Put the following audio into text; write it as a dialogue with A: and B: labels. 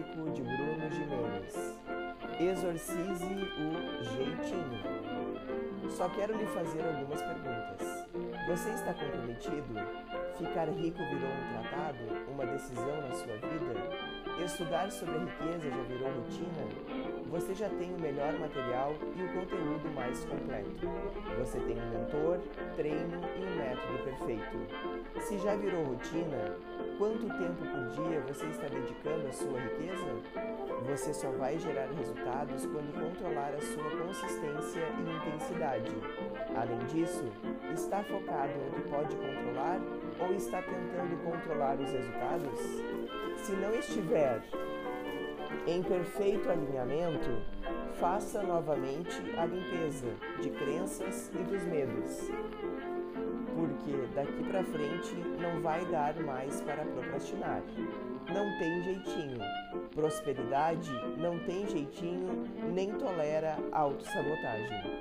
A: De Bruno Jimenez. Exorcize o jeitinho. Só quero lhe fazer algumas perguntas. Você está comprometido? Ficar rico virou um tratado? Uma decisão na sua vida? Estudar sobre a riqueza já virou rotina? Você já tem o melhor material e o conteúdo mais completo. Você tem um mentor, treino e um método perfeito. Se já virou rotina, quanto tempo por dia você está dedicando à sua riqueza? Você só vai gerar resultados quando controlar a sua consistência e intensidade. Além disso, está focado no que pode controlar ou está tentando controlar os resultados? Se não estiver em perfeito alinhamento, faça novamente a limpeza de crenças e dos medos. Porque daqui para frente não vai dar mais para procrastinar. Não tem jeitinho. Prosperidade não tem jeitinho nem tolera autossabotagem.